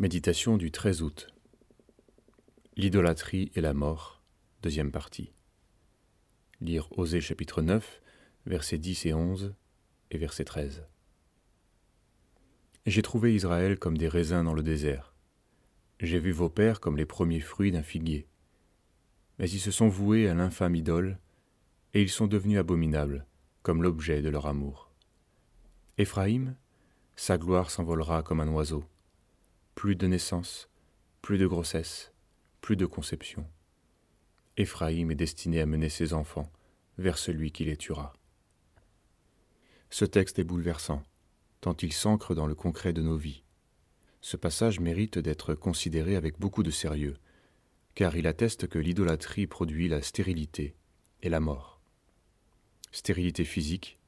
Méditation du 13 août. L'idolâtrie et la mort, deuxième partie. Lire Osée chapitre 9, versets 10 et 11 et verset 13. J'ai trouvé Israël comme des raisins dans le désert. J'ai vu vos pères comme les premiers fruits d'un figuier. Mais ils se sont voués à l'infâme idole, et ils sont devenus abominables, comme l'objet de leur amour. Éphraïm, sa gloire s'envolera comme un oiseau plus de naissance, plus de grossesse, plus de conception. Éphraïm est destiné à mener ses enfants vers celui qui les tuera. Ce texte est bouleversant, tant il s'ancre dans le concret de nos vies. Ce passage mérite d'être considéré avec beaucoup de sérieux, car il atteste que l'idolâtrie produit la stérilité et la mort. Stérilité physique.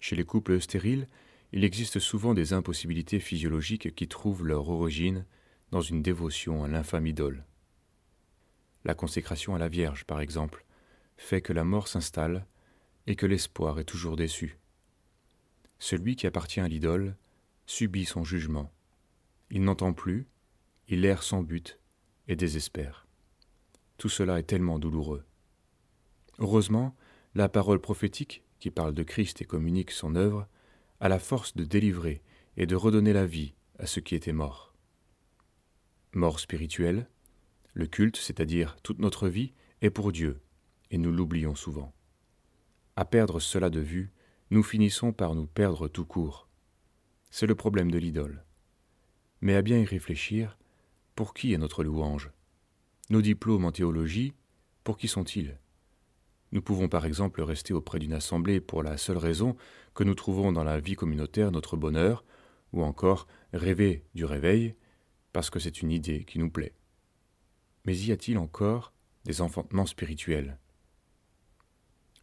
Chez les couples stériles, il existe souvent des impossibilités physiologiques qui trouvent leur origine dans une dévotion à l'infâme idole. La consécration à la Vierge, par exemple, fait que la mort s'installe et que l'espoir est toujours déçu. Celui qui appartient à l'idole subit son jugement. Il n'entend plus, il erre sans but et désespère. Tout cela est tellement douloureux. Heureusement, la parole prophétique, qui parle de Christ et communique son œuvre, a la force de délivrer et de redonner la vie à ceux qui étaient morts. Mort spirituelle, le culte, c'est-à-dire toute notre vie, est pour Dieu, et nous l'oublions souvent. À perdre cela de vue, nous finissons par nous perdre tout court. C'est le problème de l'idole. Mais à bien y réfléchir, pour qui est notre louange? Nos diplômes en théologie, pour qui sont-ils? Nous pouvons par exemple rester auprès d'une assemblée pour la seule raison que nous trouvons dans la vie communautaire notre bonheur, ou encore rêver du réveil, parce que c'est une idée qui nous plaît. Mais y a-t-il encore des enfantements spirituels?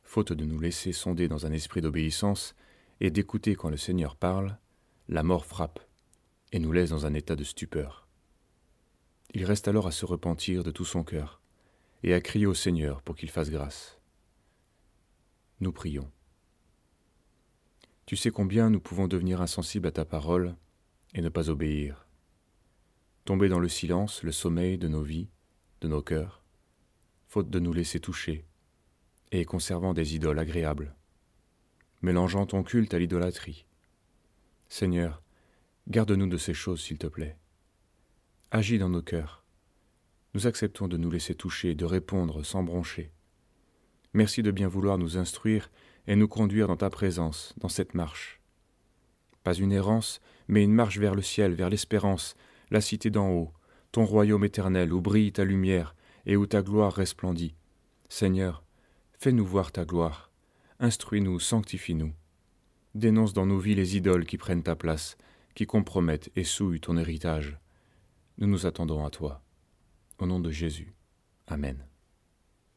Faute de nous laisser sonder dans un esprit d'obéissance et d'écouter quand le Seigneur parle, la mort frappe et nous laisse dans un état de stupeur. Il reste alors à se repentir de tout son cœur et à crier au Seigneur pour qu'il fasse grâce. Nous prions. Tu sais combien nous pouvons devenir insensibles à ta parole et ne pas obéir. Tomber dans le silence, le sommeil de nos vies, de nos cœurs, faute de nous laisser toucher, et conservant des idoles agréables, mélangeant ton culte à l'idolâtrie. Seigneur, garde-nous de ces choses, s'il te plaît. Agis dans nos cœurs. Nous acceptons de nous laisser toucher, de répondre sans broncher. Merci de bien vouloir nous instruire et nous conduire dans ta présence, dans cette marche. Pas une errance, mais une marche vers le ciel, vers l'espérance, la cité d'en haut, ton royaume éternel où brille ta lumière et où ta gloire resplendit. Seigneur, fais-nous voir ta gloire, instruis-nous, sanctifie-nous. Dénonce dans nos vies les idoles qui prennent ta place, qui compromettent et souillent ton héritage. Nous nous attendons à toi. Au nom de Jésus. Amen.